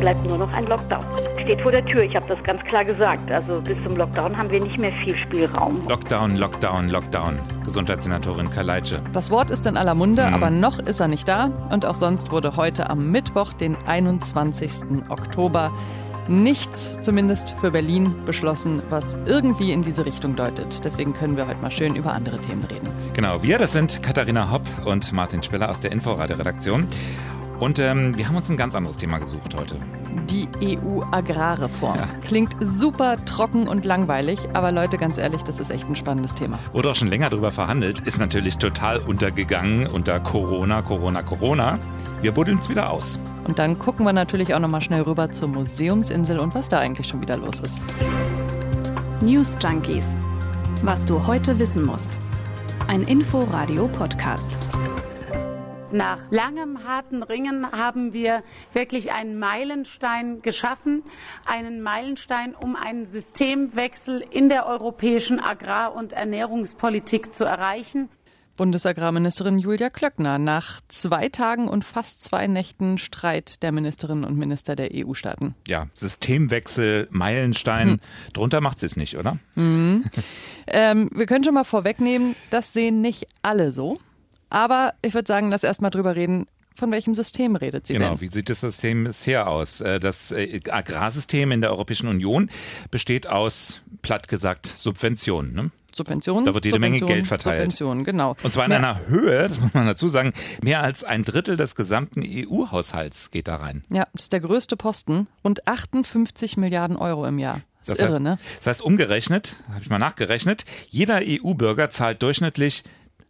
bleibt nur noch ein Lockdown. Steht vor der Tür, ich habe das ganz klar gesagt. Also bis zum Lockdown haben wir nicht mehr viel Spielraum. Lockdown, Lockdown, Lockdown. Gesundheitssenatorin Kaleitsche. Das Wort ist in aller Munde, mhm. aber noch ist er nicht da. Und auch sonst wurde heute am Mittwoch, den 21. Oktober, nichts, zumindest für Berlin, beschlossen, was irgendwie in diese Richtung deutet. Deswegen können wir heute mal schön über andere Themen reden. Genau, wir, das sind Katharina Hopp und Martin Spiller aus der Inforadio-Redaktion. Und ähm, wir haben uns ein ganz anderes Thema gesucht heute. Die EU-Agrarreform. Ja. Klingt super trocken und langweilig, aber Leute, ganz ehrlich, das ist echt ein spannendes Thema. Wurde auch schon länger darüber verhandelt, ist natürlich total untergegangen unter Corona, Corona, Corona. Wir buddeln es wieder aus. Und dann gucken wir natürlich auch nochmal schnell rüber zur Museumsinsel und was da eigentlich schon wieder los ist. News Junkies. Was du heute wissen musst. Ein Info-Radio-Podcast. Nach langem harten Ringen haben wir wirklich einen Meilenstein geschaffen, einen Meilenstein, um einen Systemwechsel in der europäischen Agrar- und Ernährungspolitik zu erreichen. Bundesagrarministerin Julia Klöckner nach zwei Tagen und fast zwei Nächten Streit der Ministerinnen und Minister der EU-Staaten. Ja, Systemwechsel, Meilenstein, hm. drunter macht sie es nicht, oder? Mhm. ähm, wir können schon mal vorwegnehmen, das sehen nicht alle so. Aber ich würde sagen, lass erst mal drüber reden, von welchem System redet sie genau, denn? wie sieht das System bisher aus? Äh, das äh, Agrarsystem in der Europäischen Union besteht aus, platt gesagt, Subventionen. Ne? Subventionen. Da wird jede Menge Geld verteilt. Subventionen, genau. Und zwar in ja. einer Höhe, das muss man dazu sagen, mehr als ein Drittel des gesamten EU-Haushalts geht da rein. Ja, das ist der größte Posten. Rund 58 Milliarden Euro im Jahr. Das, das ist irre, ne? Das heißt, umgerechnet, habe ich mal nachgerechnet, jeder EU-Bürger zahlt durchschnittlich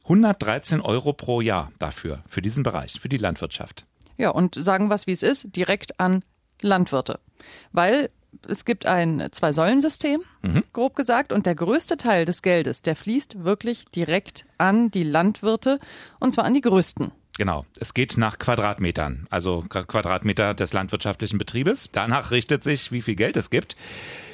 113 Euro pro Jahr dafür, für diesen Bereich, für die Landwirtschaft. Ja, und sagen wir es, wie es ist, direkt an Landwirte. Weil es gibt ein Zwei-Säulen-System, mhm. grob gesagt, und der größte Teil des Geldes, der fließt wirklich direkt an die Landwirte, und zwar an die größten. Genau, es geht nach Quadratmetern, also Quadratmeter des landwirtschaftlichen Betriebes. Danach richtet sich, wie viel Geld es gibt.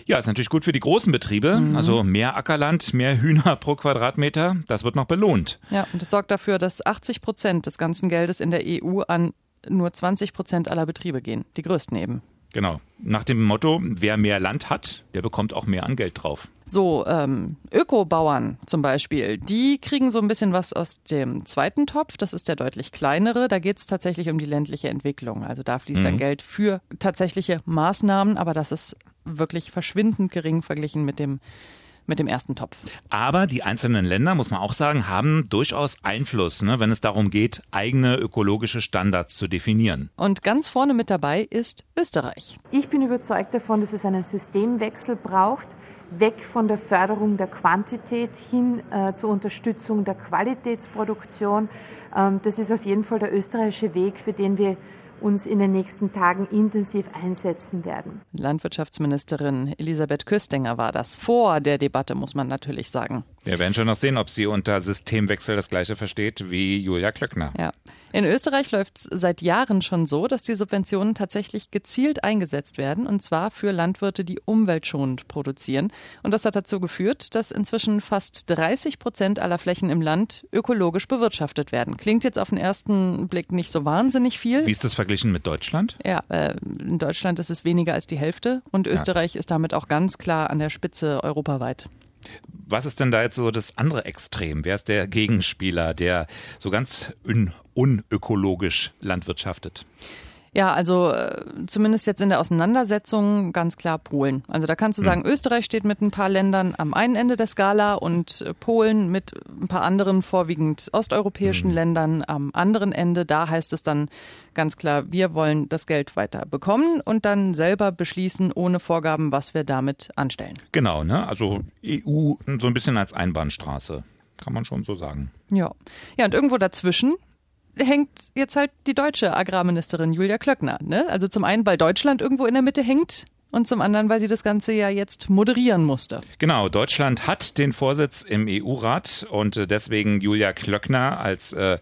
Ja, ist natürlich gut für die großen Betriebe. Mhm. Also mehr Ackerland, mehr Hühner pro Quadratmeter, das wird noch belohnt. Ja, und das sorgt dafür, dass 80 Prozent des ganzen Geldes in der EU an nur 20 Prozent aller Betriebe gehen. Die größten eben. Genau. Nach dem Motto, wer mehr Land hat, der bekommt auch mehr an Geld drauf. So, ähm, Ökobauern zum Beispiel, die kriegen so ein bisschen was aus dem zweiten Topf. Das ist der deutlich kleinere. Da geht es tatsächlich um die ländliche Entwicklung. Also da fließt mhm. dann Geld für tatsächliche Maßnahmen, aber das ist wirklich verschwindend gering verglichen mit dem mit dem ersten Topf. Aber die einzelnen Länder, muss man auch sagen, haben durchaus Einfluss, ne, wenn es darum geht, eigene ökologische Standards zu definieren. Und ganz vorne mit dabei ist Österreich. Ich bin überzeugt davon, dass es einen Systemwechsel braucht weg von der Förderung der Quantität hin äh, zur Unterstützung der Qualitätsproduktion. Ähm, das ist auf jeden Fall der österreichische Weg, für den wir uns in den nächsten Tagen intensiv einsetzen werden. Landwirtschaftsministerin Elisabeth Köstinger war das. Vor der Debatte, muss man natürlich sagen. Wir werden schon noch sehen, ob sie unter Systemwechsel das Gleiche versteht wie Julia Klöckner. Ja. In Österreich läuft es seit Jahren schon so, dass die Subventionen tatsächlich gezielt eingesetzt werden, und zwar für Landwirte, die umweltschonend produzieren. Und das hat dazu geführt, dass inzwischen fast 30 Prozent aller Flächen im Land ökologisch bewirtschaftet werden. Klingt jetzt auf den ersten Blick nicht so wahnsinnig viel. Wie ist das verglichen mit Deutschland? Ja, äh, in Deutschland ist es weniger als die Hälfte und Österreich ja. ist damit auch ganz klar an der Spitze europaweit. Was ist denn da jetzt so das andere Extrem? Wer ist der Gegenspieler, der so ganz un unökologisch landwirtschaftet? Ja, also äh, zumindest jetzt in der Auseinandersetzung ganz klar Polen. Also da kannst du sagen, mhm. Österreich steht mit ein paar Ländern am einen Ende der Skala und äh, Polen mit ein paar anderen vorwiegend osteuropäischen mhm. Ländern am anderen Ende. Da heißt es dann ganz klar, wir wollen das Geld weiter bekommen und dann selber beschließen ohne Vorgaben, was wir damit anstellen. Genau, ne? Also EU so ein bisschen als Einbahnstraße. Kann man schon so sagen. Ja. Ja, und irgendwo dazwischen hängt jetzt halt die deutsche Agrarministerin Julia Klöckner. Ne? Also zum einen, weil Deutschland irgendwo in der Mitte hängt und zum anderen, weil sie das Ganze ja jetzt moderieren musste. Genau, Deutschland hat den Vorsitz im EU-Rat und äh, deswegen Julia Klöckner als äh,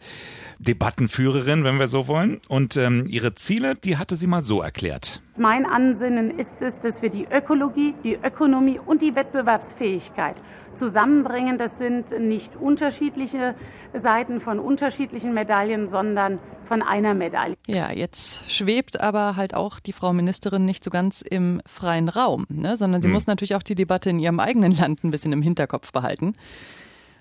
Debattenführerin, wenn wir so wollen. Und ähm, ihre Ziele, die hatte sie mal so erklärt. Mein Ansinnen ist es, dass wir die Ökologie, die Ökonomie und die Wettbewerbsfähigkeit zusammenbringen. Das sind nicht unterschiedliche Seiten von unterschiedlichen Medaillen, sondern von einer Medaille. Ja, jetzt schwebt aber halt auch die Frau Ministerin nicht so ganz im freien Raum, ne? sondern sie hm. muss natürlich auch die Debatte in ihrem eigenen Land ein bisschen im Hinterkopf behalten.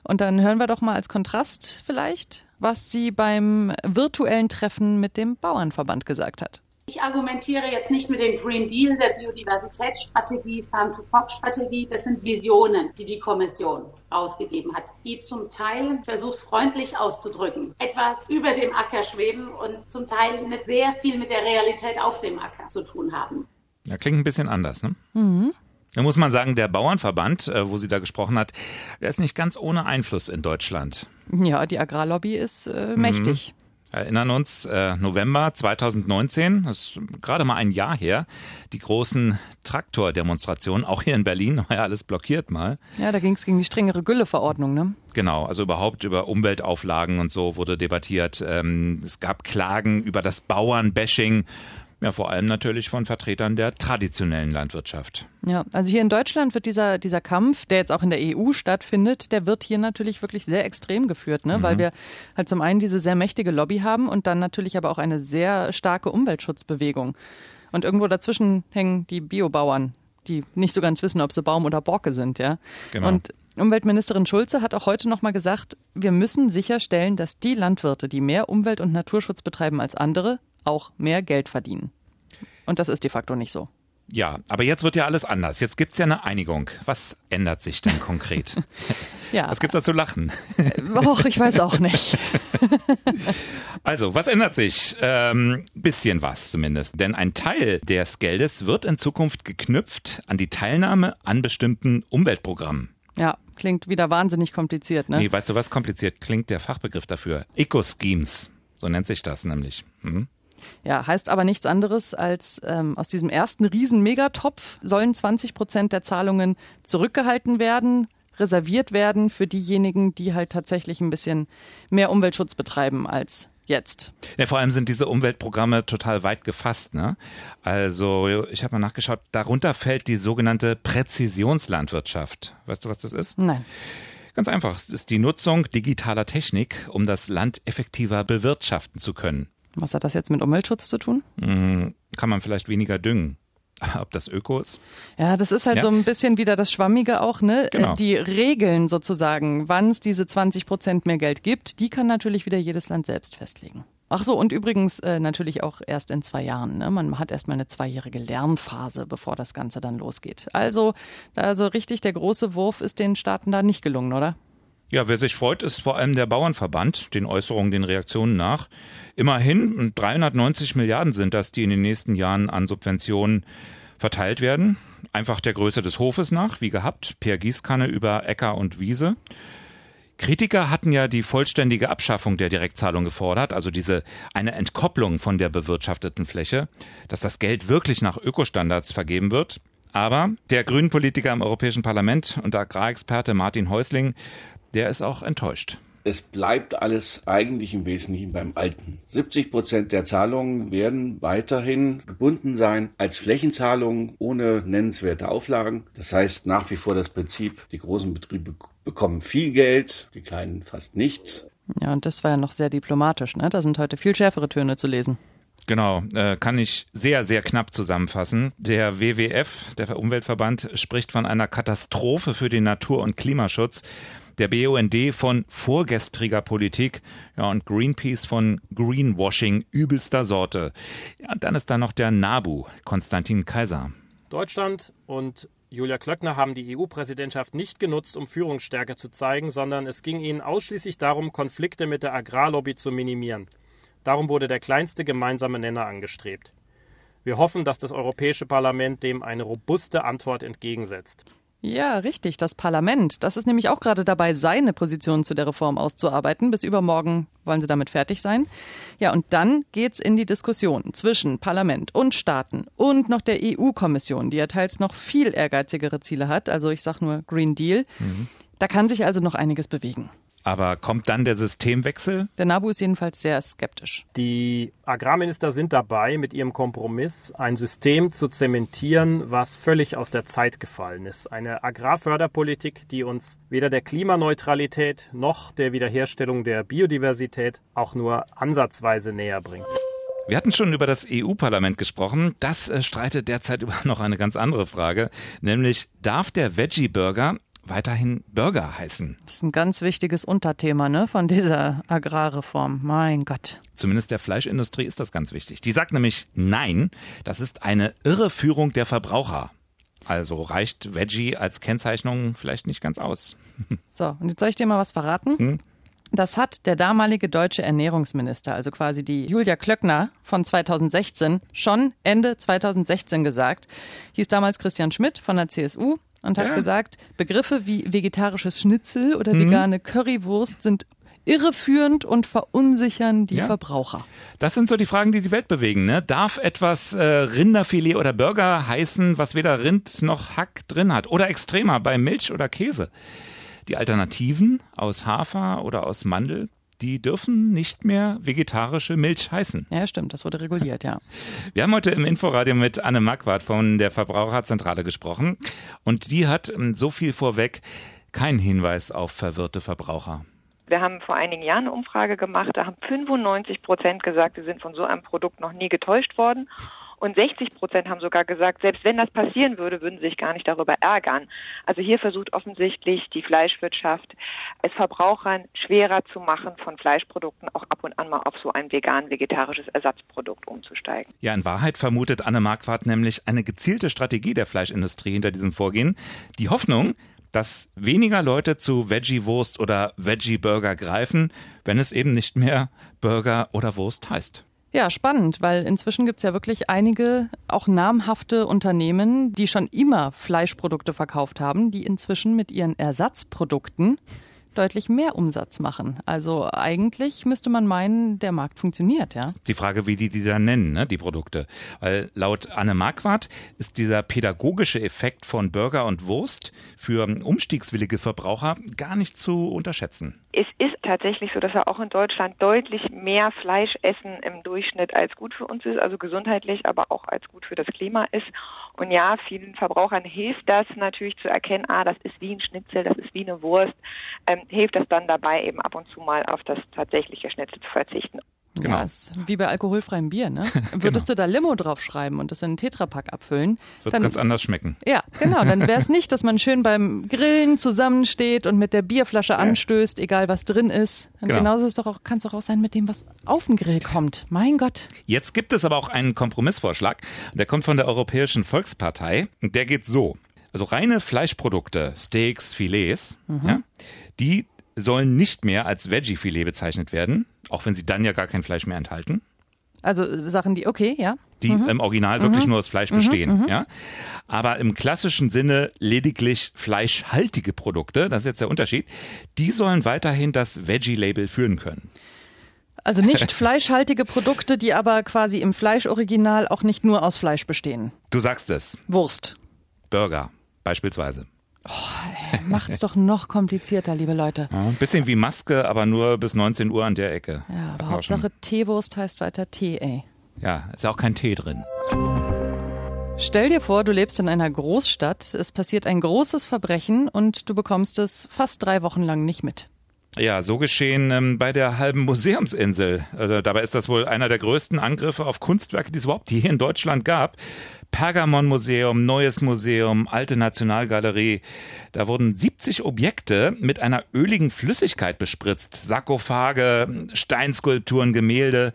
Und dann hören wir doch mal als Kontrast vielleicht, was sie beim virtuellen Treffen mit dem Bauernverband gesagt hat. Ich argumentiere jetzt nicht mit dem Green Deal, der Biodiversitätsstrategie, Farm-to-Fork-Strategie. Das sind Visionen, die die Kommission ausgegeben hat, die zum Teil, versuchsfreundlich auszudrücken, etwas über dem Acker schweben und zum Teil nicht sehr viel mit der Realität auf dem Acker zu tun haben. Ja, klingt ein bisschen anders, ne? Mhm. Da muss man sagen, der Bauernverband, äh, wo sie da gesprochen hat, der ist nicht ganz ohne Einfluss in Deutschland. Ja, die Agrarlobby ist äh, mächtig. Mhm erinnern uns, äh, November 2019, das ist gerade mal ein Jahr her, die großen Traktordemonstrationen, auch hier in Berlin, war ja alles blockiert mal. Ja, da ging es gegen die strengere Gülleverordnung, ne? Genau, also überhaupt über Umweltauflagen und so wurde debattiert. Ähm, es gab Klagen über das Bauernbashing ja, vor allem natürlich von Vertretern der traditionellen Landwirtschaft. Ja, also hier in Deutschland wird dieser, dieser Kampf, der jetzt auch in der EU stattfindet, der wird hier natürlich wirklich sehr extrem geführt, ne? Mhm. weil wir halt zum einen diese sehr mächtige Lobby haben und dann natürlich aber auch eine sehr starke Umweltschutzbewegung. Und irgendwo dazwischen hängen die Biobauern, die nicht so ganz wissen, ob sie Baum oder Borke sind, ja. Genau. Und Umweltministerin Schulze hat auch heute noch mal gesagt, wir müssen sicherstellen, dass die Landwirte, die mehr Umwelt- und Naturschutz betreiben als andere, auch mehr Geld verdienen. Und das ist de facto nicht so. Ja, aber jetzt wird ja alles anders. Jetzt gibt es ja eine Einigung. Was ändert sich denn konkret? ja. Was gibt's da zu lachen? Och, ich weiß auch nicht. also, was ändert sich? Ähm, bisschen was zumindest. Denn ein Teil des Geldes wird in Zukunft geknüpft an die Teilnahme an bestimmten Umweltprogrammen. Ja, klingt wieder wahnsinnig kompliziert, ne? Nee, weißt du was kompliziert klingt der Fachbegriff dafür? Eco-Schemes. So nennt sich das nämlich. Mhm. Ja, heißt aber nichts anderes als ähm, aus diesem ersten riesen Megatopf sollen 20 Prozent der Zahlungen zurückgehalten werden, reserviert werden für diejenigen, die halt tatsächlich ein bisschen mehr Umweltschutz betreiben als jetzt. Ja, vor allem sind diese Umweltprogramme total weit gefasst. Ne? Also ich habe mal nachgeschaut, darunter fällt die sogenannte Präzisionslandwirtschaft. Weißt du, was das ist? Nein. Ganz einfach, es ist die Nutzung digitaler Technik, um das Land effektiver bewirtschaften zu können. Was hat das jetzt mit Umweltschutz zu tun? Hm, kann man vielleicht weniger düngen. Ob das Öko ist? Ja, das ist halt ja. so ein bisschen wieder das Schwammige auch, ne? Genau. Die Regeln sozusagen, wann es diese 20 Prozent mehr Geld gibt, die kann natürlich wieder jedes Land selbst festlegen. Ach so, und übrigens äh, natürlich auch erst in zwei Jahren. Ne? Man hat erstmal eine zweijährige Lernphase, bevor das Ganze dann losgeht. Also, also richtig der große Wurf ist den Staaten da nicht gelungen, oder? Ja, wer sich freut, ist vor allem der Bauernverband, den Äußerungen, den Reaktionen nach. Immerhin 390 Milliarden sind das, die in den nächsten Jahren an Subventionen verteilt werden. Einfach der Größe des Hofes nach, wie gehabt, per Gießkanne über Äcker und Wiese. Kritiker hatten ja die vollständige Abschaffung der Direktzahlung gefordert, also diese eine Entkopplung von der bewirtschafteten Fläche, dass das Geld wirklich nach Ökostandards vergeben wird. Aber der Grünen Politiker im Europäischen Parlament und Agrarexperte Martin Häusling, der ist auch enttäuscht. Es bleibt alles eigentlich im Wesentlichen beim Alten. 70 Prozent der Zahlungen werden weiterhin gebunden sein als Flächenzahlungen ohne nennenswerte Auflagen. Das heißt nach wie vor das Prinzip, die großen Betriebe bekommen viel Geld, die kleinen fast nichts. Ja, und das war ja noch sehr diplomatisch, ne? Da sind heute viel schärfere Töne zu lesen. Genau, äh, kann ich sehr, sehr knapp zusammenfassen. Der WWF, der Umweltverband, spricht von einer Katastrophe für den Natur- und Klimaschutz der BUND von vorgestriger Politik ja, und Greenpeace von Greenwashing übelster Sorte. Ja, dann ist da noch der NABU, Konstantin Kaiser. Deutschland und Julia Klöckner haben die EU-Präsidentschaft nicht genutzt, um Führungsstärke zu zeigen, sondern es ging ihnen ausschließlich darum, Konflikte mit der Agrarlobby zu minimieren. Darum wurde der kleinste gemeinsame Nenner angestrebt. Wir hoffen, dass das Europäische Parlament dem eine robuste Antwort entgegensetzt. Ja, richtig, das Parlament. Das ist nämlich auch gerade dabei, seine Position zu der Reform auszuarbeiten. Bis übermorgen wollen sie damit fertig sein. Ja, und dann geht's in die Diskussion zwischen Parlament und Staaten und noch der EU-Kommission, die ja teils noch viel ehrgeizigere Ziele hat. Also ich sag nur Green Deal. Mhm. Da kann sich also noch einiges bewegen. Aber kommt dann der Systemwechsel? Der NABU ist jedenfalls sehr skeptisch. Die Agrarminister sind dabei, mit ihrem Kompromiss ein System zu zementieren, was völlig aus der Zeit gefallen ist. Eine Agrarförderpolitik, die uns weder der Klimaneutralität noch der Wiederherstellung der Biodiversität auch nur ansatzweise näher bringt. Wir hatten schon über das EU-Parlament gesprochen. Das äh, streitet derzeit über noch eine ganz andere Frage, nämlich darf der Veggie-Burger weiterhin Burger heißen. Das ist ein ganz wichtiges Unterthema ne, von dieser Agrarreform. Mein Gott. Zumindest der Fleischindustrie ist das ganz wichtig. Die sagt nämlich Nein, das ist eine Irreführung der Verbraucher. Also reicht Veggie als Kennzeichnung vielleicht nicht ganz aus. So, und jetzt soll ich dir mal was verraten? Hm? Das hat der damalige deutsche Ernährungsminister, also quasi die Julia Klöckner von 2016, schon Ende 2016 gesagt. Hieß damals Christian Schmidt von der CSU und hat ja. gesagt, Begriffe wie vegetarisches Schnitzel oder mhm. vegane Currywurst sind irreführend und verunsichern die ja. Verbraucher. Das sind so die Fragen, die die Welt bewegen. Ne? Darf etwas äh, Rinderfilet oder Burger heißen, was weder Rind noch Hack drin hat? Oder extremer bei Milch oder Käse? Die Alternativen aus Hafer oder aus Mandel die dürfen nicht mehr vegetarische Milch heißen. Ja, stimmt, das wurde reguliert, ja. Wir haben heute im Inforadio mit Anne Marquardt von der Verbraucherzentrale gesprochen und die hat ähm, so viel vorweg keinen Hinweis auf verwirrte Verbraucher. Wir haben vor einigen Jahren eine Umfrage gemacht, da haben 95 Prozent gesagt, sie sind von so einem Produkt noch nie getäuscht worden. Und 60 Prozent haben sogar gesagt, selbst wenn das passieren würde, würden sie sich gar nicht darüber ärgern. Also hier versucht offensichtlich die Fleischwirtschaft, es Verbrauchern schwerer zu machen, von Fleischprodukten auch ab und an mal auf so ein vegan-vegetarisches Ersatzprodukt umzusteigen. Ja, in Wahrheit vermutet Anne Marquardt nämlich eine gezielte Strategie der Fleischindustrie hinter diesem Vorgehen. Die Hoffnung, dass weniger Leute zu Veggie-Wurst oder Veggie-Burger greifen, wenn es eben nicht mehr Burger oder Wurst heißt. Ja, spannend, weil inzwischen gibt's ja wirklich einige auch namhafte Unternehmen, die schon immer Fleischprodukte verkauft haben, die inzwischen mit ihren Ersatzprodukten deutlich mehr Umsatz machen. Also eigentlich müsste man meinen, der Markt funktioniert, ja. Die Frage, wie die die dann nennen, ne, die Produkte. Weil laut Anne Marquardt ist dieser pädagogische Effekt von Burger und Wurst für umstiegswillige Verbraucher gar nicht zu unterschätzen. Es ist tatsächlich so, dass wir auch in Deutschland deutlich mehr Fleisch essen im Durchschnitt als gut für uns ist, also gesundheitlich, aber auch als gut für das Klima ist. Und ja, vielen Verbrauchern hilft das natürlich zu erkennen, ah, das ist wie ein Schnitzel, das ist wie eine Wurst, ähm, hilft das dann dabei, eben ab und zu mal auf das tatsächliche Schnitzel zu verzichten. Genau. Ja, ist wie bei alkoholfreiem Bier, ne? Würdest genau. du da Limo draufschreiben und das in einen Tetrapack abfüllen? Wird ganz anders schmecken. Ja, genau. Dann wäre es nicht, dass man schön beim Grillen zusammensteht und mit der Bierflasche anstößt, egal was drin ist. Und genau. genauso ist doch auch, kann es doch auch sein mit dem, was auf den Grill kommt. Mein Gott. Jetzt gibt es aber auch einen Kompromissvorschlag. Der kommt von der Europäischen Volkspartei. Und der geht so. Also reine Fleischprodukte, Steaks, Filets, mhm. ja, die sollen nicht mehr als Veggie-Filet bezeichnet werden, auch wenn sie dann ja gar kein Fleisch mehr enthalten. Also Sachen, die, okay, ja. Die mhm. im Original wirklich mhm. nur aus Fleisch bestehen, mhm. ja. Aber im klassischen Sinne lediglich fleischhaltige Produkte, das ist jetzt der Unterschied, die sollen weiterhin das Veggie-Label führen können. Also nicht fleischhaltige Produkte, die aber quasi im Fleischoriginal auch nicht nur aus Fleisch bestehen. Du sagst es. Wurst. Burger beispielsweise. Oh, macht's doch noch komplizierter, liebe Leute. Ja, ein bisschen wie Maske, aber nur bis 19 Uhr an der Ecke. Ja, aber Hauptsache Teewurst heißt weiter Tee, ey. Ja, ist ja auch kein Tee drin. Stell dir vor, du lebst in einer Großstadt, es passiert ein großes Verbrechen und du bekommst es fast drei Wochen lang nicht mit. Ja, so geschehen ähm, bei der halben Museumsinsel. Also, dabei ist das wohl einer der größten Angriffe auf Kunstwerke, die es überhaupt hier in Deutschland gab. Pergamon-Museum, Neues Museum, Alte Nationalgalerie. Da wurden 70 Objekte mit einer öligen Flüssigkeit bespritzt. Sarkophage, Steinskulpturen, Gemälde.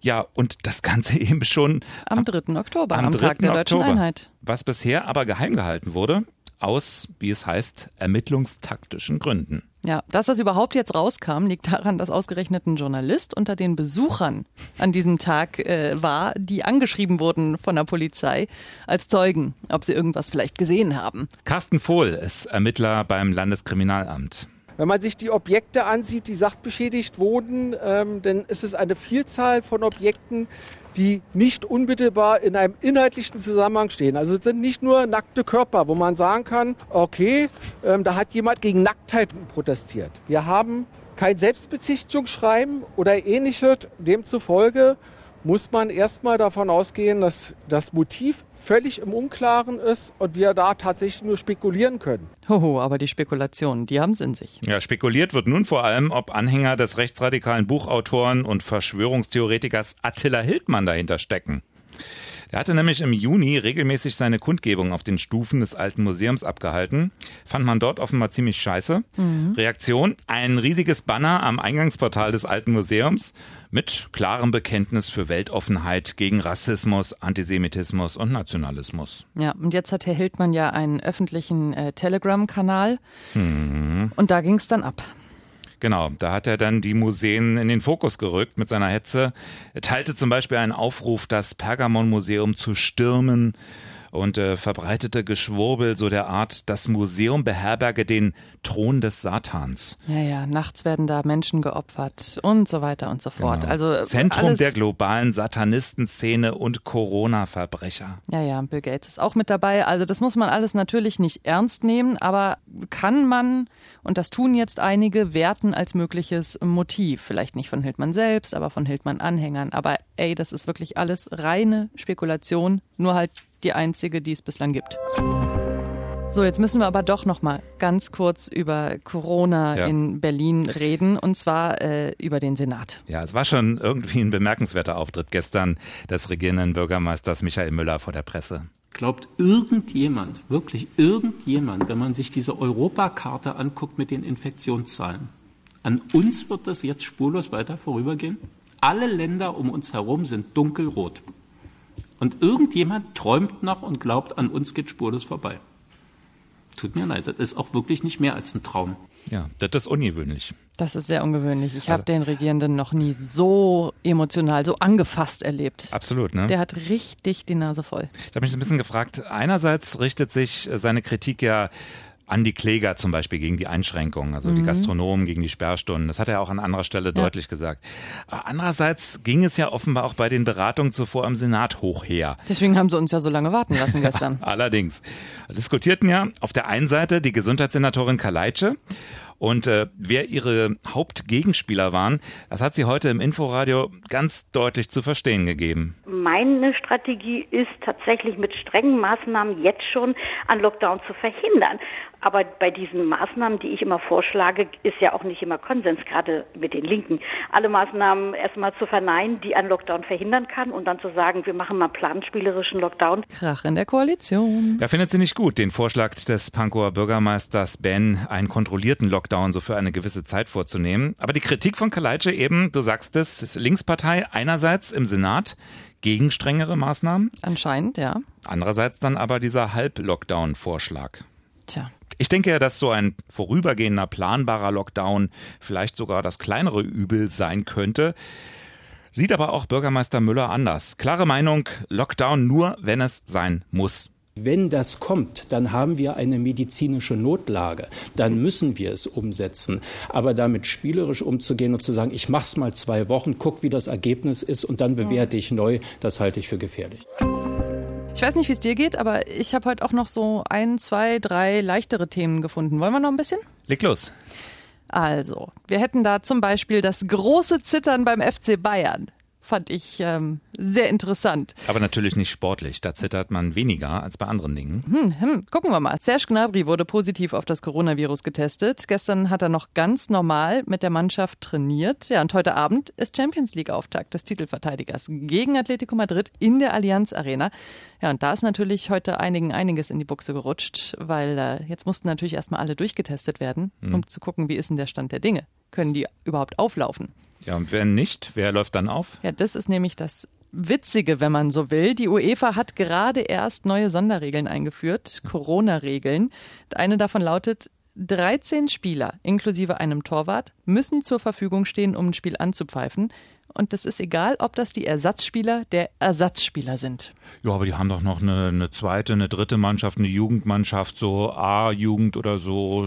Ja, und das Ganze eben schon am 3. Oktober, am, am 3. Tag der Oktober, Deutschen Einheit. Was bisher aber geheim gehalten wurde, aus, wie es heißt, ermittlungstaktischen Gründen. Ja, dass das überhaupt jetzt rauskam, liegt daran, dass ausgerechnet ein Journalist unter den Besuchern an diesem Tag äh, war, die angeschrieben wurden von der Polizei als Zeugen, ob sie irgendwas vielleicht gesehen haben. Carsten Vohl ist Ermittler beim Landeskriminalamt. Wenn man sich die Objekte ansieht, die sachbeschädigt wurden, ähm, dann ist es eine Vielzahl von Objekten, die nicht unmittelbar in einem inhaltlichen Zusammenhang stehen. Also es sind nicht nur nackte Körper, wo man sagen kann, okay, ähm, da hat jemand gegen Nacktheit protestiert. Wir haben kein Selbstbezichtigungsschreiben oder ähnliches. Demzufolge muss man erstmal davon ausgehen, dass das Motiv völlig im Unklaren ist und wir da tatsächlich nur spekulieren können. Hoho, aber die Spekulationen, die haben es in sich. Ja, spekuliert wird nun vor allem, ob Anhänger des rechtsradikalen Buchautoren und Verschwörungstheoretikers Attila Hildmann dahinter stecken. Er hatte nämlich im Juni regelmäßig seine Kundgebung auf den Stufen des alten Museums abgehalten. Fand man dort offenbar ziemlich scheiße. Mhm. Reaktion? Ein riesiges Banner am Eingangsportal des alten Museums mit klarem Bekenntnis für Weltoffenheit gegen Rassismus, Antisemitismus und Nationalismus. Ja, und jetzt hat Herr Hildmann ja einen öffentlichen äh, Telegram-Kanal. Mhm. Und da ging es dann ab. Genau, da hat er dann die Museen in den Fokus gerückt mit seiner Hetze. Er teilte zum Beispiel einen Aufruf, das Pergamon-Museum zu stürmen und äh, verbreitete Geschwurbel so der Art, das Museum beherberge den Thron des Satans. Ja, ja, nachts werden da Menschen geopfert und so weiter und so fort. Genau. Also Zentrum der globalen Satanistenszene und Corona-Verbrecher. Ja, ja, Bill Gates ist auch mit dabei. Also das muss man alles natürlich nicht ernst nehmen, aber kann man, und das tun jetzt einige, werten als mögliches Motiv. Vielleicht nicht von Hildmann selbst, aber von Hildmann-Anhängern. Aber ey, das ist wirklich alles reine Spekulation, nur halt die einzige, die es bislang gibt. So, jetzt müssen wir aber doch noch mal ganz kurz über Corona ja. in Berlin reden und zwar äh, über den Senat. Ja, es war schon irgendwie ein bemerkenswerter Auftritt gestern des regierenden Bürgermeisters Michael Müller vor der Presse. Glaubt irgendjemand, wirklich irgendjemand, wenn man sich diese Europakarte anguckt mit den Infektionszahlen, an uns wird das jetzt spurlos weiter vorübergehen? Alle Länder um uns herum sind dunkelrot. Und irgendjemand träumt noch und glaubt, an uns geht spurlos vorbei. Tut mir leid, das ist auch wirklich nicht mehr als ein Traum. Ja, das ist ungewöhnlich. Das ist sehr ungewöhnlich. Ich habe also, den Regierenden noch nie so emotional, so angefasst erlebt. Absolut, ne? Der hat richtig die Nase voll. Ich habe mich ein bisschen gefragt, einerseits richtet sich seine Kritik ja an die Kläger zum Beispiel gegen die Einschränkungen, also mhm. die Gastronomen gegen die Sperrstunden. Das hat er auch an anderer Stelle ja. deutlich gesagt. Aber andererseits ging es ja offenbar auch bei den Beratungen zuvor im Senat hoch her. Deswegen haben sie uns ja so lange warten lassen gestern. Allerdings. Diskutierten ja auf der einen Seite die Gesundheitssenatorin Kaleitsche und äh, wer ihre Hauptgegenspieler waren, das hat sie heute im Inforadio ganz deutlich zu verstehen gegeben. Meine Strategie ist tatsächlich mit strengen Maßnahmen jetzt schon an Lockdown zu verhindern. Aber bei diesen Maßnahmen, die ich immer vorschlage, ist ja auch nicht immer Konsens, gerade mit den Linken. Alle Maßnahmen erstmal zu verneinen, die einen Lockdown verhindern kann und dann zu sagen, wir machen mal planspielerischen Lockdown. Krach in der Koalition. Ja, findet sie nicht gut, den Vorschlag des Pankower Bürgermeisters Ben, einen kontrollierten Lockdown so für eine gewisse Zeit vorzunehmen. Aber die Kritik von Kaleitsche eben, du sagst es, Linkspartei einerseits im Senat, gegen strengere Maßnahmen. Anscheinend, ja. Andererseits dann aber dieser Halb-Lockdown-Vorschlag. Tja. Ich denke ja, dass so ein vorübergehender, planbarer Lockdown vielleicht sogar das kleinere Übel sein könnte. Sieht aber auch Bürgermeister Müller anders. Klare Meinung, Lockdown nur, wenn es sein muss. Wenn das kommt, dann haben wir eine medizinische Notlage. Dann müssen wir es umsetzen. Aber damit spielerisch umzugehen und zu sagen, ich mach's mal zwei Wochen, guck, wie das Ergebnis ist und dann bewerte ich neu, das halte ich für gefährlich. Ich weiß nicht, wie es dir geht, aber ich habe heute auch noch so ein, zwei, drei leichtere Themen gefunden. Wollen wir noch ein bisschen? Leg los. Also, wir hätten da zum Beispiel das große Zittern beim FC Bayern fand ich ähm, sehr interessant. Aber natürlich nicht sportlich. Da zittert man weniger als bei anderen Dingen. Hm, hm, gucken wir mal. Serge Gnabry wurde positiv auf das Coronavirus getestet. Gestern hat er noch ganz normal mit der Mannschaft trainiert. Ja, und heute Abend ist Champions League Auftakt des Titelverteidigers gegen Atletico Madrid in der Allianz Arena. Ja, und da ist natürlich heute einigen einiges in die Buchse gerutscht, weil äh, jetzt mussten natürlich erstmal alle durchgetestet werden, hm. um zu gucken, wie ist denn der Stand der Dinge. Können die überhaupt auflaufen? Ja, und wer nicht, wer läuft dann auf? Ja, das ist nämlich das Witzige, wenn man so will. Die UEFA hat gerade erst neue Sonderregeln eingeführt, Corona-Regeln. Eine davon lautet, 13 Spieler inklusive einem Torwart müssen zur Verfügung stehen, um ein Spiel anzupfeifen. Und das ist egal, ob das die Ersatzspieler der Ersatzspieler sind. Ja, aber die haben doch noch eine, eine zweite, eine dritte Mannschaft, eine Jugendmannschaft, so A-Jugend oder so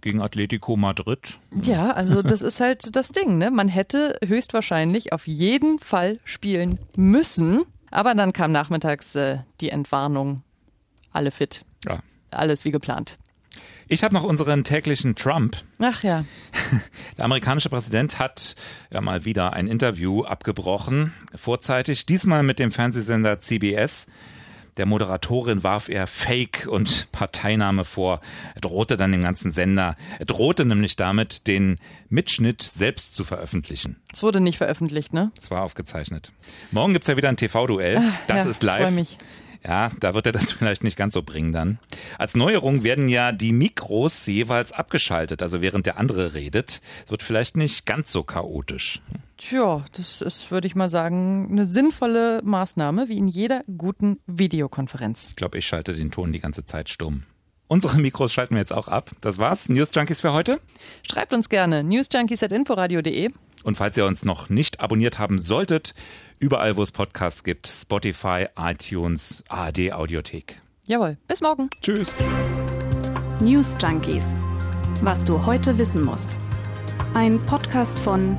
gegen Atletico Madrid. Ja, also das ist halt das Ding. Ne? Man hätte höchstwahrscheinlich auf jeden Fall spielen müssen. Aber dann kam nachmittags äh, die Entwarnung. Alle fit. Ja. Alles wie geplant. Ich habe noch unseren täglichen Trump. Ach ja. Der amerikanische Präsident hat ja mal wieder ein Interview abgebrochen, vorzeitig, diesmal mit dem Fernsehsender CBS. Der Moderatorin warf er Fake und Parteinahme vor. Er drohte dann dem ganzen Sender. Er drohte nämlich damit, den Mitschnitt selbst zu veröffentlichen. Es wurde nicht veröffentlicht, ne? Es war aufgezeichnet. Morgen gibt's ja wieder ein TV-Duell. Das ja, ist live. Ich freu mich. Ja, da wird er das vielleicht nicht ganz so bringen dann. Als Neuerung werden ja die Mikros jeweils abgeschaltet, also während der andere redet. Es wird vielleicht nicht ganz so chaotisch. Tja, das ist, würde ich mal sagen, eine sinnvolle Maßnahme, wie in jeder guten Videokonferenz. Ich glaube, ich schalte den Ton die ganze Zeit stumm. Unsere Mikros schalten wir jetzt auch ab. Das war's. News Junkies für heute. Schreibt uns gerne newsjunkies.inforadio.de. Und falls ihr uns noch nicht abonniert haben solltet, überall wo es Podcasts gibt, Spotify, iTunes, ARD Audiothek. Jawohl, bis morgen. Tschüss. News Junkies. Was du heute wissen musst. Ein Podcast von